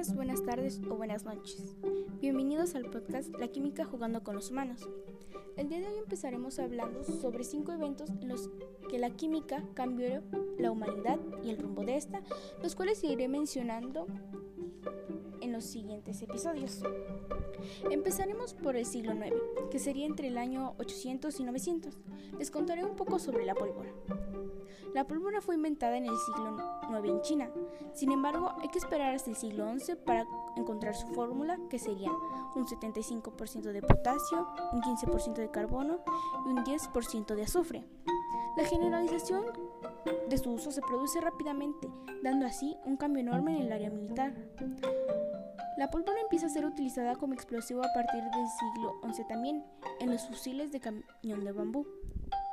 días, buenas tardes o buenas noches. Bienvenidos al podcast La Química jugando con los humanos. El día de hoy empezaremos hablando sobre cinco eventos en los que la química cambió la humanidad y el rumbo de esta, los cuales iré mencionando en los siguientes episodios. Empezaremos por el siglo IX, que sería entre el año 800 y 900. Les contaré un poco sobre la pólvora. La pólvora fue inventada en el siglo IX en China. Sin embargo, hay que esperar hasta el siglo XI para encontrar su fórmula, que sería un 75% de potasio, un 15% de carbono y un 10% de azufre. La generalización de su uso se produce rápidamente, dando así un cambio enorme en el área militar. La pólvora empieza a ser utilizada como explosivo a partir del siglo XI también, en los fusiles de cañón de bambú.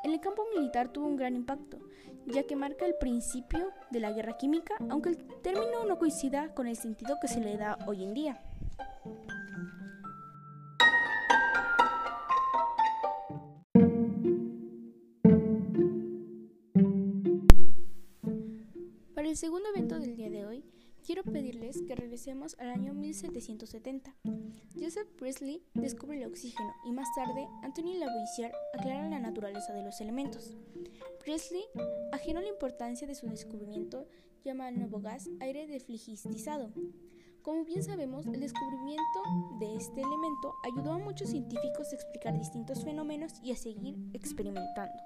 En el campo militar tuvo un gran impacto, ya que marca el principio de la guerra química, aunque el término no coincida con el sentido que se le da hoy en día. Para el segundo evento del día de hoy, quiero pedirles que regresemos al año 1770. Joseph Priestley descubre el oxígeno y más tarde Anthony Lavoisier aclara la naturaleza de los elementos. Priestley, ajeno a la importancia de su descubrimiento, llama al nuevo gas aire defligistizado. Como bien sabemos, el descubrimiento de este elemento ayudó a muchos científicos a explicar distintos fenómenos y a seguir experimentando.